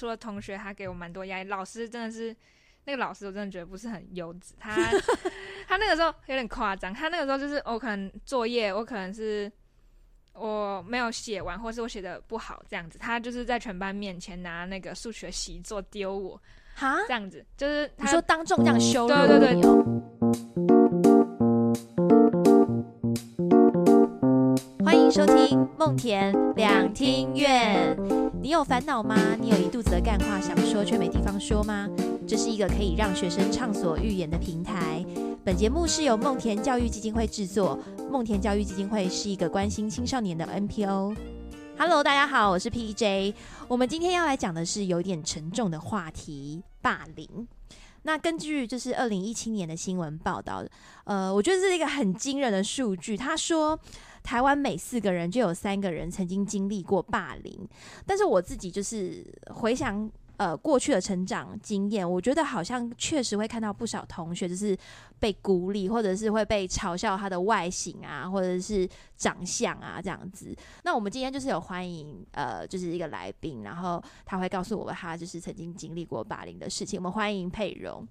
除了同学，他给我蛮多压力，老师真的是那个老师，我真的觉得不是很优质。他 他那个时候有点夸张，他那个时候就是我可能作业，我可能是我没有写完，或是我写的不好这样子，他就是在全班面前拿那个数学习作丢我，哈，这样子就是他你说当众这样羞辱对对对收听梦田两厅院。你有烦恼吗？你有一肚子的干话想说却没地方说吗？这是一个可以让学生畅所欲言的平台。本节目是由梦田教育基金会制作。梦田教育基金会是一个关心青少年的 NPO。Hello，大家好，我是 PJ。我们今天要来讲的是有点沉重的话题——霸凌。那根据就是二零一七年的新闻报道，呃，我觉得这是一个很惊人的数据。他说，台湾每四个人就有三个人曾经经历过霸凌。但是我自己就是回想呃过去的成长经验，我觉得好像确实会看到不少同学就是被孤立，或者是会被嘲笑他的外形啊，或者是长相啊这样子。那我们今天就是有欢迎呃，就是一个来宾，然后他会告诉我们他就是曾经经历过霸凌的事情。我们欢迎佩蓉。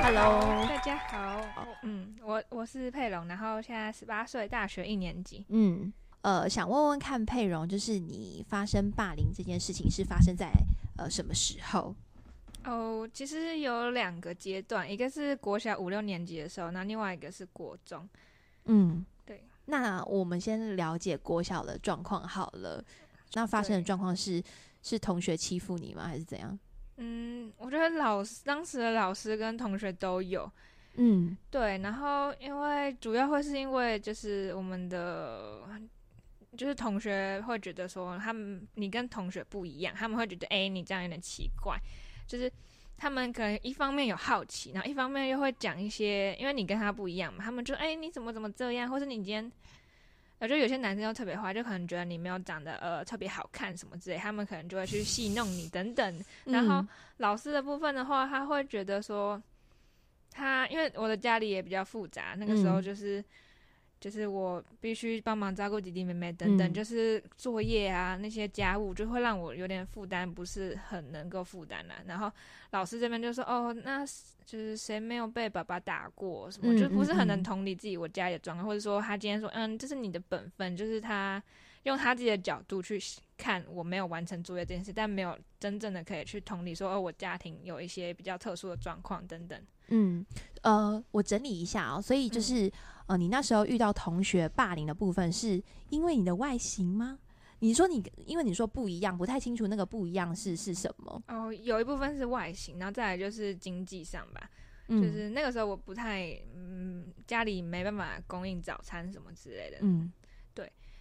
Hello，大家好，嗯，我我是佩蓉，然后现在十八岁，大学一年级。嗯，呃，想问问看佩蓉，就是你发生霸凌这件事情是发生在呃什么时候？哦，其实有两个阶段，一个是国小五六年级的时候，那另外一个是国中。嗯，对。那我们先了解国小的状况好了。那发生的状况是是同学欺负你吗？还是怎样？嗯，我觉得老师当时的老师跟同学都有，嗯对，然后因为主要会是因为就是我们的。就是同学会觉得说，他们你跟同学不一样，他们会觉得，哎、你这样有点奇怪。就是他们可能一方面有好奇，然后一方面又会讲一些，因为你跟他不一样嘛，他们就，哎、你怎么怎么这样，或是你今天，呃，就有些男生又特别坏，就可能觉得你没有长得呃特别好看什么之类，他们可能就会去戏弄你等等。然后嗯老师的部分的话，他会觉得说，他因为我的家里也比较复杂，那个时候嗯就是、就是我必须帮忙照顾弟弟妹妹等等，嗯就是作业啊那些家务就会让我有点负担，不是很能够负担了。然后老师这边就说，哦，那就是谁没有被爸爸打过什么，嗯就不是很能同理自己我家里的状况，或者说他今天说，嗯，这是你的本分，就是他用他自己的角度去看我没有完成作业这件事，但没有真正的可以去同理说，哦，我家庭有一些比较特殊的状况等等。嗯，呃，我整理一下哦。所以就嗯是、呃，你那时候遇到同学霸凌的部分，是因为你的外形吗？你说你因为你说不一样，不太清楚那个不一样是是什么？哦，有一部分是外形，然后再来就是经济上吧，嗯就是那个时候我不太，嗯，家里没办法供应早餐什么之类的，嗯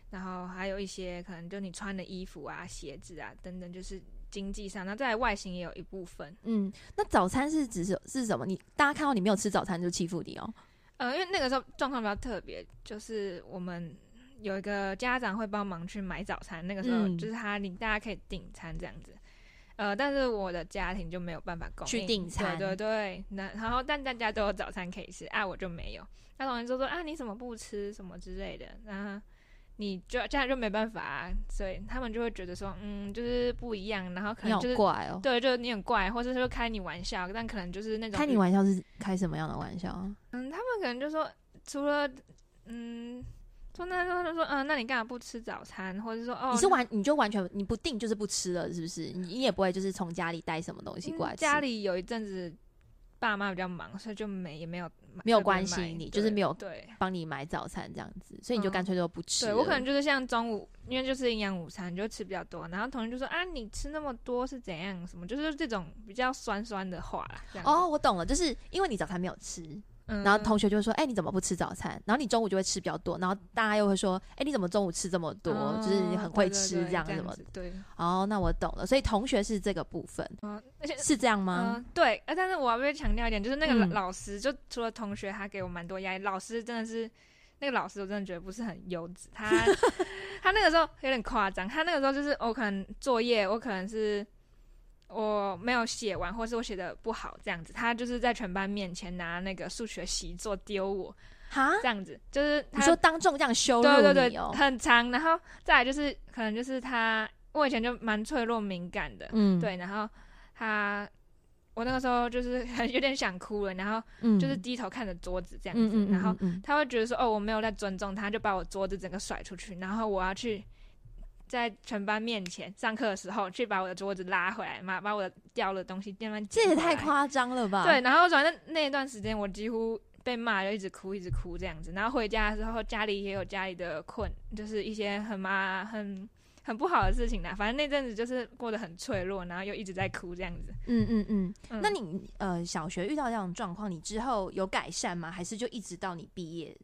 然后还有一些可能就你穿的衣服啊、鞋子啊等等，就是经济上，那再来外形也有一部分。嗯，那早餐是指是是什么？你大家看到你没有吃早餐就欺负你哦？呃，因为那个时候状况比较特别，就是我们有一个家长会帮忙去买早餐，那个时候嗯就是他你大家可以订餐这样子。呃，但是我的家庭就没有办法供去应订餐对对对，那然后但大家都有早餐可以吃，啊，我就没有。那同学就说啊，你怎么不吃什么之类的，那你就这样就没办法、啊，所以他们就会觉得说，嗯，就是不一样，然后可能就是怪哦。对，就是你很怪，或者是说开你玩笑，但可能就是那种开你玩笑是开什么样的玩笑啊？嗯，他们可能就说，除了嗯，说那他就说，嗯，那你干嘛不吃早餐？或者说，哦，那你是完你就完全你不定就是不吃了，是不是？你你也不会就是从家里带什么东西过来家里有一阵子爸妈比较忙，所以就没也没有没有关心你就是没有对。帮你买早餐这样子，所以你就嗯干脆就不吃了。对我可能就是像中午，因为就是营养午餐，就吃比较多，然后同学就说啊，你吃那么多是怎样？什么就是这种比较酸酸的话啦。哦，，我懂了，就是因为你早餐没有吃，嗯然后同学就会说：“哎、你怎么不吃早餐？”然后你中午就会吃比较多，然后大家又会说：“哎、你怎么中午吃这么多？就是你很会吃这样子什么子对，？”哦，那我懂了。所以同学是这个部分，嗯，而且是这样吗？嗯，对，呃，但是我要不要强调一点，就是那个嗯老老师，就除了同学，他给我蛮多压力。老师真的是那个老师，我真的觉得不是很优质。他 他那个时候有点夸张，他那个时候就是我可能作业，我可能是我没有写完，或是我写的不好这样子，他就是在全班面前拿那个数学习作丢我，哈，这样子，就是他你说当众这样羞辱对对对？很长，然后再来就是可能就是他。我以前就蛮脆弱敏感的，嗯，对，然后他。我那个时候就是很有点想哭了，然后嗯，就是低头看着桌子这样子，然后嗯他会觉得说哦我没有在尊重他，就把我桌子整个甩出去，然后我要去在全班面前上课的时候去把我的桌子拉回来嘛，把我的掉了东西慢慢这也太夸张了吧？对，，然后反正那一段时间我几乎被骂，就一直哭一直哭这样子，然后回家的时候家里也有家里的困，就是一些很麻很。很不好的事情啦，反正那阵子就是过得很脆弱，然后又一直在哭这样子。嗯嗯嗯。嗯那你呃小学遇到这种状况，你之后有改善吗？还是就一直到你毕业，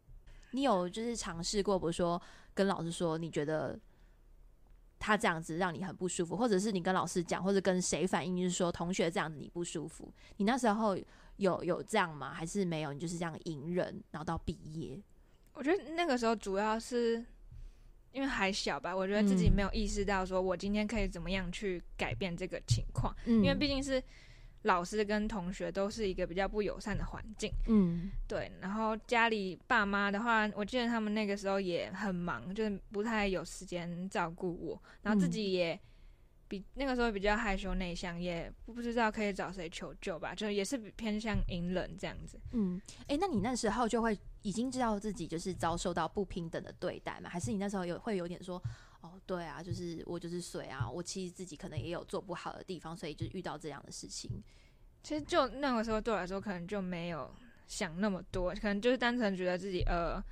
你有就是尝试过，比如说跟老师说你觉得他这样子让你很不舒服，或者是你跟老师讲，或者跟谁反映，就是说同学这样子你不舒服，你那时候有有这样吗？还是没有？你就是这样隐忍，然后到毕业？我觉得那个时候主要是因为还小吧，我觉得自己嗯没有意识到说我今天可以怎么样去改变这个情况，嗯因为毕竟是老师跟同学都是一个比较不友善的环境。嗯对，然后家里爸妈的话，我记得他们那个时候也很忙，就是不太有时间照顾我，然后自嗯己也比那个时候比较害羞内向，也不知道可以找谁求救吧，就也是偏向隐忍这样子。嗯，哎、那你那时候就会已经知道自己就是遭受到不平等的对待吗？还是你那时候有会有点说，哦，对啊，就是我就是水啊，我其实自己可能也有做不好的地方，所以就遇到这样的事情。其实就那个时候对我来说，可能就没有想那么多，可能就是单纯觉得自己呃，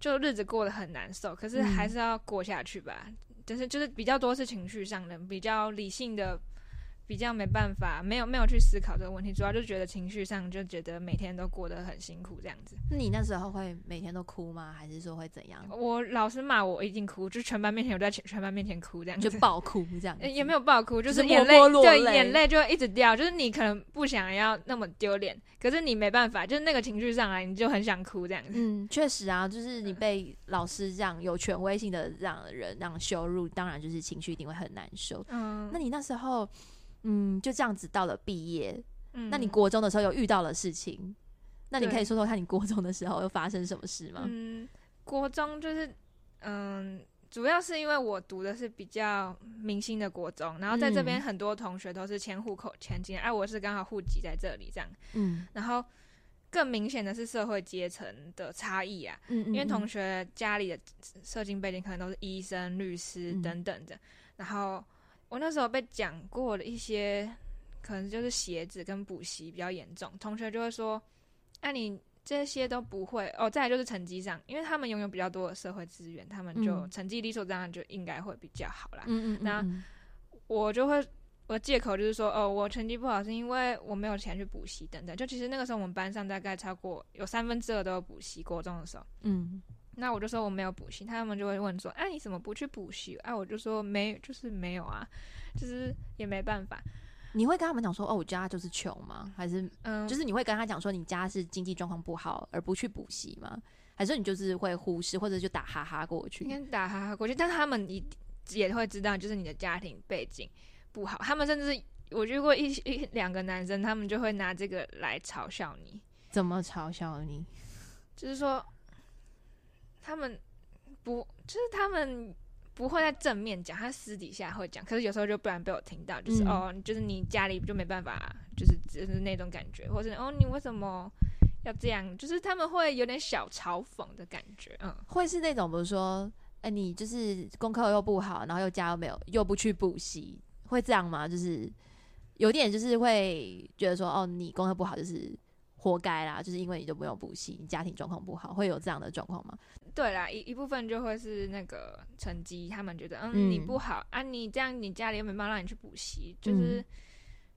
就日子过得很难受，可是还嗯是要过下去吧。就是就是比较多是情绪上的，比较理性的，比较没办法，没有没有去思考这个问题，主要就觉得情绪上就觉得每天都过得很辛苦这样子。那你那时候会每天都哭吗？还是说会怎样？我老师骂我，我一定哭，就全班面前我在全全班面前哭这样子。就爆哭这样也没有爆哭，就就是是眼泪，对，眼泪就会一直掉。就是你可能不想要那么丢脸，可是你没办法，就是那个情绪上来，你就很想哭这样子。嗯，确实啊，就是你被老师这样有权威性的这样的人这样羞辱，当然就是情绪一定会很难受。嗯，那你那时候，嗯，就这样子到了毕业，嗯。那你国中的时候有遇到了事情，那你可以说说看你国中的时候又发生什么事吗？嗯，国中就是嗯，主要是因为我读的是比较明星的国中，然后在这边嗯。很多同学都是迁户口迁进来，哎、我是刚好户籍在这里这样，嗯。然后更明显的是社会阶层的差异啊，嗯，因为同学学家里的社经背景可能都是医生、律师嗯。等等的，然后我那时候被讲过的一些，可能就是鞋子跟补习比较严重，同学就会说，啊你这些都不会哦，再来就是成绩上，因为他们拥有比较多的社会资源，他们就嗯成绩理所当然就应该会比较好啦。嗯嗯，那嗯我就会我借口就是说，哦，我成绩不好是因为我没有钱去补习等等。就其实那个时候我们班上大概超过有三分之二都有补习，国中的时候。嗯那我就说我没有补习，他们就会问说，啊，你怎么不去补习？啊，我就说没，就是没有啊，就是也没办法。你会跟他们讲说，哦，我家就是穷吗？还是嗯，就是你会跟他讲说你家是经济状况不好而不去补习吗？还是你就是会忽视或者就打哈哈过去应？该打哈哈过去，但是他们一也会知道，就是你的家庭背景不好，他们甚至是我遇过一一两个男生，他们就会拿这个来嘲笑你，怎么嘲笑你？就是说他们不，就是他们不会在正面讲，他私底下会讲，可是有时候就不然被我听到，就是、嗯哦，就是你家里就没办法，就是就是那种感觉，或者哦，你为什么要这样？就是他们会有点小嘲讽的感觉，嗯。会是那种比如说，哎、你就是功课又不好，然后又家又没有，又不去补习，会这样吗？就是有点就是会觉得说，哦，你功课不好就是活该啦，就是因为你就没有补习，你家庭状况不好，会有这样的状况吗？对啦，一一部分就会是那个成绩，他们觉得嗯嗯你不好啊，你这样你家里又没办法让你去补习，就是、嗯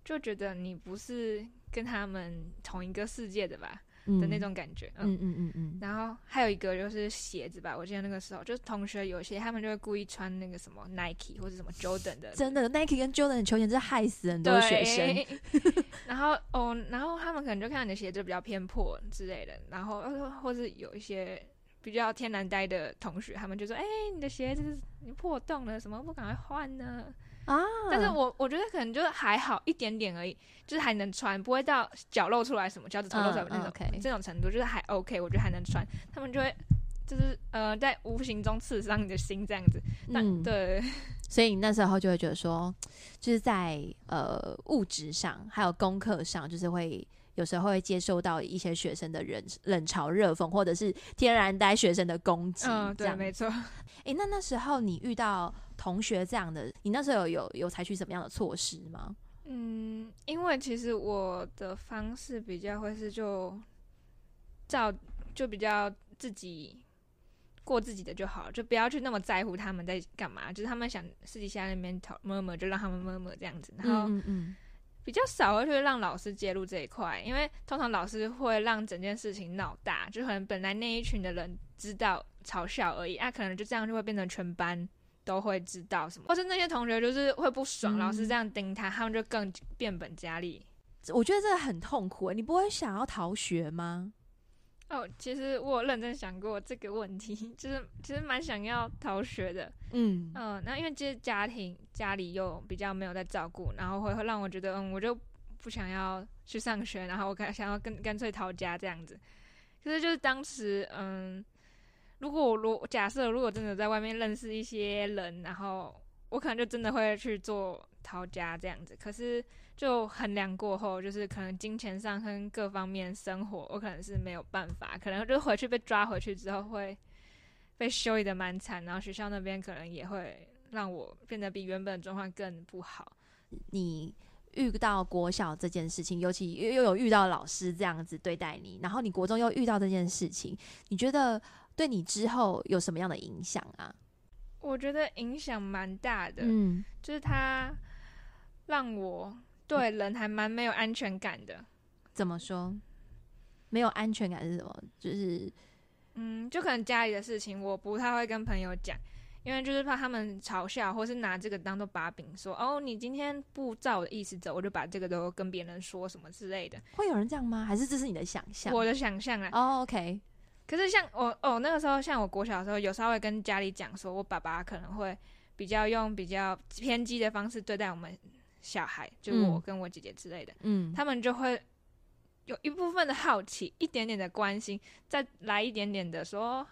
就觉得你不是跟他们同一个世界的吧、嗯的那，种感觉，嗯。嗯嗯嗯嗯，然后还有一个就是鞋子吧，我记得那个时候就是同学有些他们就会故意穿那个什么 Nike 或者什么 Jordan 的真的 Nike 跟 Jordan 的球鞋真是害死很多学生。然后哦，然后他们可能就看到你的鞋子比较偏破之类的，然后呃或是有一些比较天然呆的同学，他们就说：“哎、你的鞋子是你破洞了，什么不赶快换呢？”啊，但是我我觉得可能就是还好一点点而已，就是还能穿，不会到脚露出来什么脚趾头露出来那种、这种程度，就是还 OK，我觉得还能穿。他们就会就是呃，在无形中刺伤你的心这样子。那、嗯，对，所以你那时候就会觉得说，就是在呃物质上还有功课上，就是会有时候会接受到一些学生的冷冷嘲热讽，或者是天然呆学生的攻击。嗯，对，没错。哎，那那时候你遇到同学这样的，你那时候有有有采取什么样的措施吗？嗯，因为其实我的方式比较会是就照就比较自己过自己的就好了，就不要去那么在乎他们在干嘛，就是他们想私底下那边讨摸摸，就让他们摸摸这样子，然后嗯嗯比较少会去让老师介入这一块，因为通常老师会让整件事情闹大，就可能本来那一群的人知道嘲笑而已，啊，可能就这样就会变成全班都会知道什么，或是那些同学就是会不爽，嗯老师这样盯他，他们就更变本加厉。嗯，我觉得这个很痛苦诶，你不会想要逃学吗？哦，其实我有认真想过这个问题，就是其实蛮想要逃学的。嗯嗯，那因为其实家庭家里又比较没有在照顾，然后会会让我觉得，嗯，我就不想要去上学，然后我干想要跟干脆逃家这样子。可是就是当时，嗯，如果我如假设如果真的在外面认识一些人，然后我可能就真的会去做逃家这样子。可是就衡量过后，就是可能金钱上跟各方面生活，我可能是没有办法，可能就回去被抓回去之后会被修理的蛮惨，然后学校那边可能也会让我变得比原本的状况更不好。你遇到国小这件事情，尤其又又有遇到老师这样子对待你，然后你国中又遇到这件事情，你觉得对你之后有什么样的影响啊？我觉得影响蛮大的，嗯就是他让我 对人还蛮没有安全感的。怎么说？没有安全感是什么？就是嗯，就可能家里的事情，我不太会跟朋友讲，因为就是怕他们嘲笑，或是拿这个当做把柄，说哦，你今天不照我的意思走，我就把这个都跟别人说什么之类的。会有人这样吗？还是这是你的想象？我的想象啊，哦，OK，可是像我哦，那个时候像我国小的时候，有时候会跟家里讲说，我爸爸可能会比较用比较偏激的方式对待我们小孩，就嗯。我跟我姐姐之类的，嗯，他们就会有一部分的好奇，一点点的关心，再来一点点的说，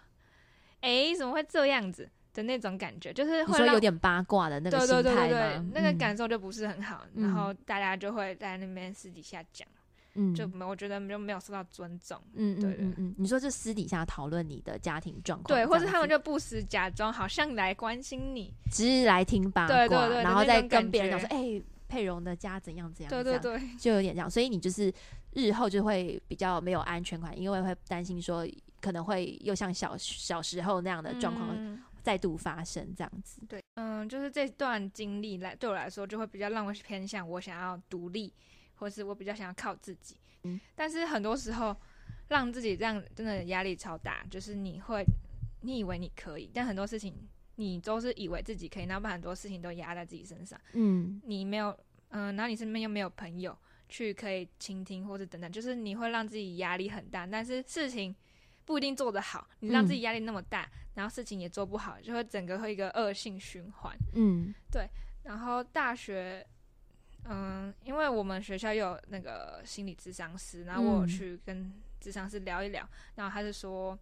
诶，怎么会这样子？的那种感觉，就是会有点八卦的那个对心态对对对对吗？，那个？嗯。感受就不是很好，嗯。然后大家就会在那边私底下讲，嗯。就没我觉得就没有受到尊重。嗯对对嗯嗯嗯，你说就私底下讨论你的家庭状况，对，或这样子者他们就不时假装好像来关心你，只是来听八卦，对对对然后再跟别人讲说，觉哎、佩蓉的家怎样怎样，对对，对，就有点这样，所以你就是日后就会比较没有安全感，因为会担心说可能会又像小小时候那样的状况嗯再度发生这样子。对，嗯，就是这段经历来对我来说，就会比较让我偏向我想要独立，或是我比较想要靠自己。嗯，但是很多时候让自己这样真的压力超大，就是你会，你以为你可以，但很多事情你都是以为自己可以，然后把很多事情都压在自己身上，嗯。你没有，嗯、然后你身边又没有朋友去可以倾听或者等等，就是你会让自己压力很大，但是事情不一定做得好，你让自己压力那么大，然后事情也做不好，就会整个会一个恶性循环。嗯。对然后大学，嗯，因为我们学校有那个心理咨商师，然后我去跟咨商师聊一聊，然后他是说，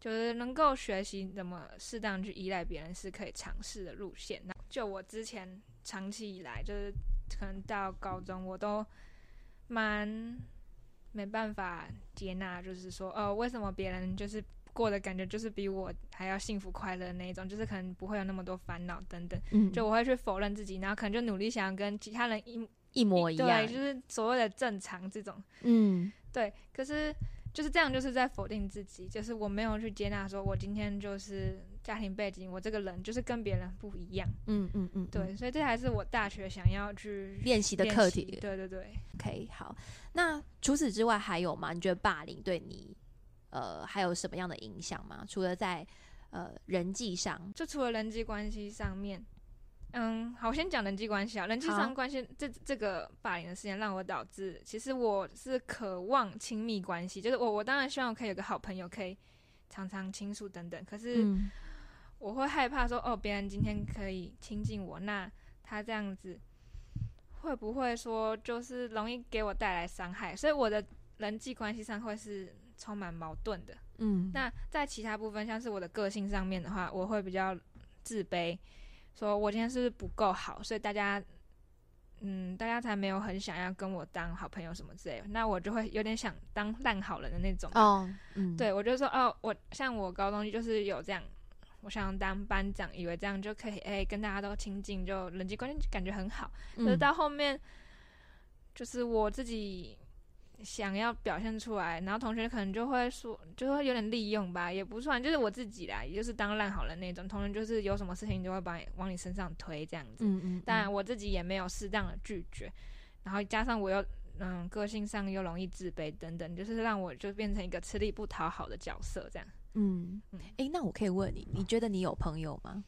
就是能够学习怎么适当去依赖别人是可以尝试的路线。那就我之前长期以来，就是可能到高中，我都蛮没办法接纳，就是说，哦，为什么别人就是过的感觉就是比我还要幸福快乐的那一种，就是可能不会有那么多烦恼等等。嗯，就我会去否认自己，然后可能就努力想要跟其他人一一模一样对，，就是所谓的正常这种，嗯对。可是就是这样，就是在否定自己，就是我没有去接纳，说我今天就是家庭背景，我这个人就是跟别人不一样，嗯嗯嗯，对。所以这还是我大学想要去练习的课题。对对对。OK，好，那除此之外还有吗？你觉得霸凌对你呃还有什么样的影响吗？除了在呃人际上，就除了人际关系上面，嗯，好，我先讲人际关系啊。人际上关系这这个霸凌的事情，让我导致其实我是渴望亲密关系，就是我我当然希望我可以有个好朋友，可以常常倾诉等等。可是嗯我会害怕说，哦，别人今天可以亲近我，那他这样子会不会说就是容易给我带来伤害？所以我的人际关系上会是充满矛盾的。嗯，那在其他部分，像是我的个性上面的话，我会比较自卑，说我今天是不够好，所以大家，嗯，大家才没有很想要跟我当好朋友什么之类的。那我就会有点想当烂好人的那种。哦，嗯，对，我就说哦，我像我高中就是有这样，我想当班长，以为这样就可以，哎、跟大家都亲近，就人际关系感觉很好。可是嗯，到后面，就是我自己想要表现出来，然后同学可能就会说，就会有点利用吧，也不算，就是我自己啦，也就是当烂好人那种。同学就是有什么事情就会把你往你身上推这样子。嗯嗯，当然我自己也没有适当的拒绝，然后加上我又嗯个性上又容易自卑等等，就是让我就变成一个吃力不讨好的角色这样。嗯嗯，哎、那我可以问你，你觉得你有朋友吗？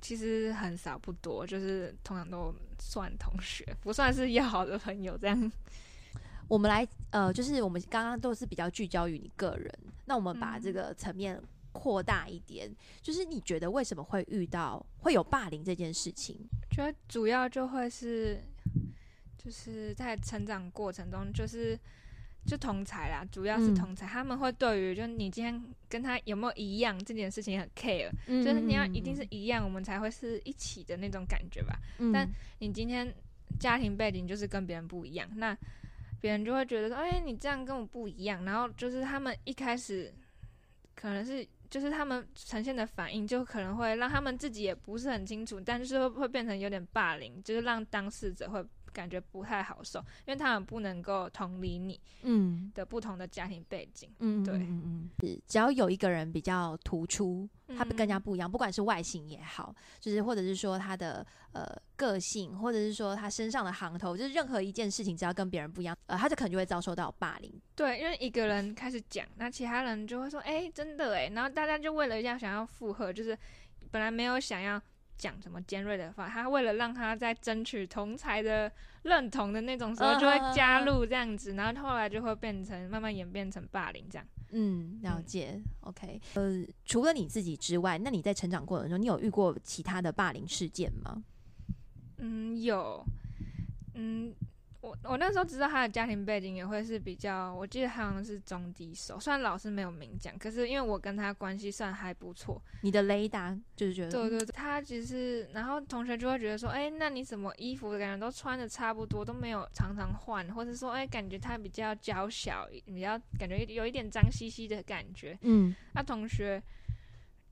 其实很少不多，就是通常都算同学，不算是要好的朋友这样。我们来，呃，就是我们刚刚都是比较聚焦于你个人，那我们把嗯这个层面扩大一点，就是你觉得为什么会遇到会有霸凌这件事情？觉得主要就会是，就是在成长过程中，就是就同才啦，主要是嗯同才，他们会对于就你今天跟他有没有一样这件事情很 care，、嗯就是你要一定是一样，我们才会是一起的那种感觉吧。嗯，但你今天家庭背景就是跟别人不一样，那别人就会觉得说，哎、你这样跟我不一样，然后就是他们一开始可能是。就是他们呈现的反应，就可能会让他们自己也不是很清楚，但是会会变成有点霸凌，就是让当事者会感觉不太好受，因为他们不能够同理你嗯的不同的家庭背景。嗯，对嗯嗯只要有一个人比较突出，他跟人家嗯不一样，不管是外形也好，就是或者是说他的呃个性，或者是说他身上的行头，就是任何一件事情只要跟别人不一样，呃，他就可能就会遭受到霸凌。对，因为一个人开始讲，那其他人就会说：“哎、真的哎。”然后大家就为了要想要附和，就是本来没有想要讲什么尖锐的话，他为了让他在争取同才的认同的那种时候，就会加入这样子，然后后来就会变成慢慢演变成霸凌这样。嗯，了嗯解。OK，呃，除了你自己之外，那你在成长过程中，你有遇过其他的霸凌事件吗？嗯，有，嗯，我我那时候知道他的家庭背景也会是比较，我记得他好像是中低手，虽然老师没有明讲，可是因为我跟他关系算还不错，你的雷达就是觉得，对对对，他只是，然后同学就会觉得说，哎、那你怎么衣服感觉都穿的差不多，都没有常常换，或者说，哎、感觉他比较娇小，比较感觉有一点脏兮兮的感觉，嗯。那同学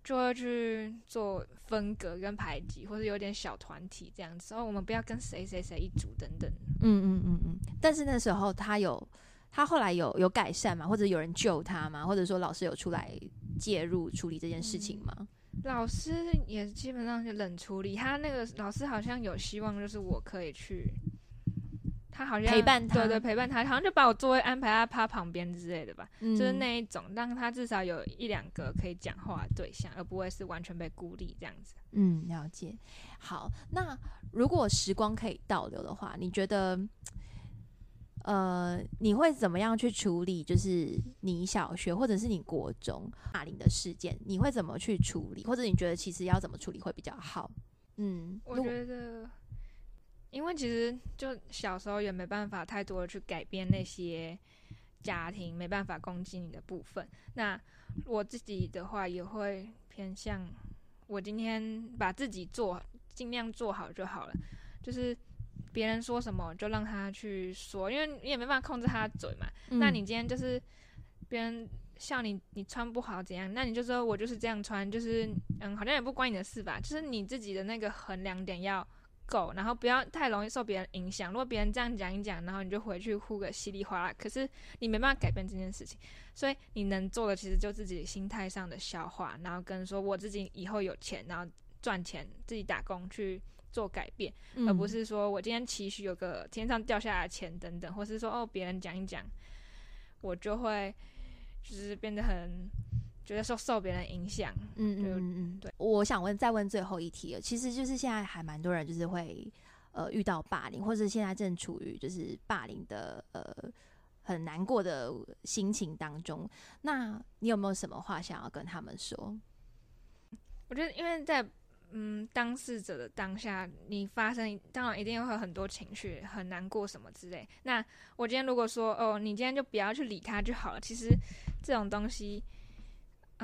就会去做分隔跟排挤，或者有点小团体这样子，哦，我们不要跟谁谁谁一组等等。嗯嗯嗯嗯。但是那时候他有，他后来有有改善吗？或者有人救他吗？或者说老师有出来介入处理这件事情吗？老师也基本上是冷处理，他那个老师好像有希望，就是我可以去，他好像陪伴他对对陪伴他，好像就把我座位安排在他旁边之类的吧，嗯就是那一种，让他至少有一两个可以讲话的对象，而不会是完全被孤立这样子。嗯，了解。好，那如果时光可以倒流的话，你觉得，呃，你会怎么样去处理？就是你小学或者是你国中霸凌的事件，你会怎么去处理？或者你觉得其实要怎么处理会比较好？嗯，我觉得，因为其实就小时候也没办法太多的去改变那些家庭没办法攻击你的部分。那我自己的话也会偏向，我今天把自己做尽量做好就好了，就是别人说什么就让他去说，因为你也没办法控制他的嘴嘛。那嗯你今天就是别人笑你，你穿不好怎样，那你就说我就是这样穿，就是嗯，好像也不关你的事吧，就是你自己的那个衡量点要够，然后不要太容易受别人影响。如果别人这样讲一讲，然后你就回去哭个稀里哗啦，可是你没办法改变这件事情，所以你能做的其实就自己心态上的消化，然后跟说我自己以后有钱，然后赚钱自己打工去。做改变，嗯而不是说我今天期许有个天上掉下来的钱等等，或是说哦别人讲一讲，我就会就是变得很觉得受受别人影响。嗯嗯嗯嗯，对。我想问，再问最后一题了，其实就是现在还蛮多人就是会呃遇到霸凌，或者现在正处于就是霸凌的呃很难过的心情当中。那你有没有什么话想要跟他们说？我觉得因为在嗯，当事者的当下，你发生当然一定会有很多情绪，很难过什么之类。那我今天如果说哦，你今天就不要去理他就好了。其实这种东西，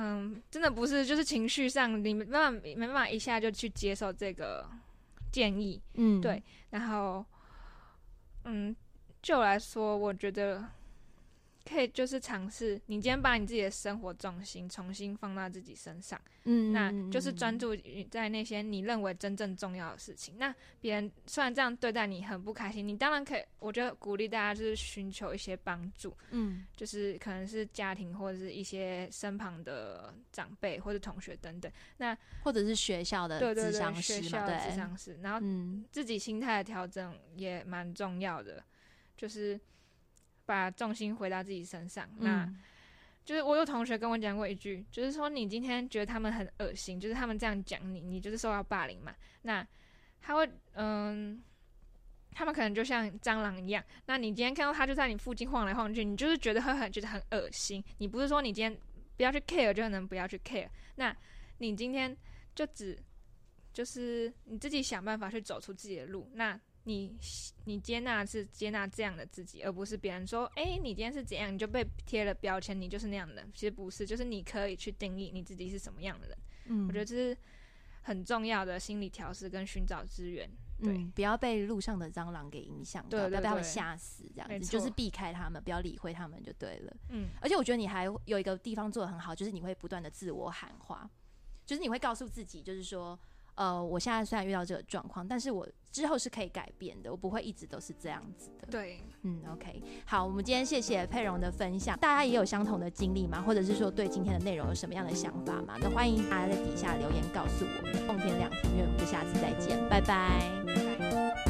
嗯，真的不是就是情绪上你没办法没办法一下就去接受这个建议。嗯，对，然后嗯，就我来说，我觉得。可以就是尝试，你今天把你自己的生活重心重新放到自己身上，嗯，那就是专注于在那些你认为真正重要的事情。那别人虽然这样对待你很不开心，你当然可以，我觉得鼓励大家就是寻求一些帮助，嗯，就是可能是家庭或者是一些身旁的长辈或者同学等等，那或者是学校的对对对学校的智商师，然后自己心态的调整也蛮重要的，就是。把重心回到自己身上，那就是我有同学跟我讲过一句，就是说你今天觉得他们很恶心，就是他们这样讲你，你就是受到霸凌嘛。那他会，嗯，他们可能就像蟑螂一样，那你今天看到他就在你附近晃来晃去，你就是觉得会很觉得很恶心。你不是说你今天不要去 care 就能不要去 care，那你今天就只就是你自己想办法去走出自己的路，那。你你接纳是接纳这样的自己，而不是别人说，哎，你今天是怎样，你就被贴了标签，你就是那样的。其实不是，就是你可以去定义你自己是什么样的人。嗯，我觉得这是很重要的心理调试跟寻找资源。对，不要被路上的蟑螂给影响到，不要被他们吓死，这样子就是避开他们，不要理会他们就对了。嗯，而且我觉得你还有一个地方做的很好，就是你会不断的自我喊话，就是你会告诉自己，就是说。呃，我现在虽然遇到这个状况，但是我之后是可以改变的，我不会一直都是这样子的。对，嗯，OK，好，我们今天谢谢佩蓉的分享，大家也有相同的经历吗？或者是说对今天的内容有什么样的想法吗？那欢迎大家在底下留言告诉我们。奉天两庭院，我们就下次再见，拜拜。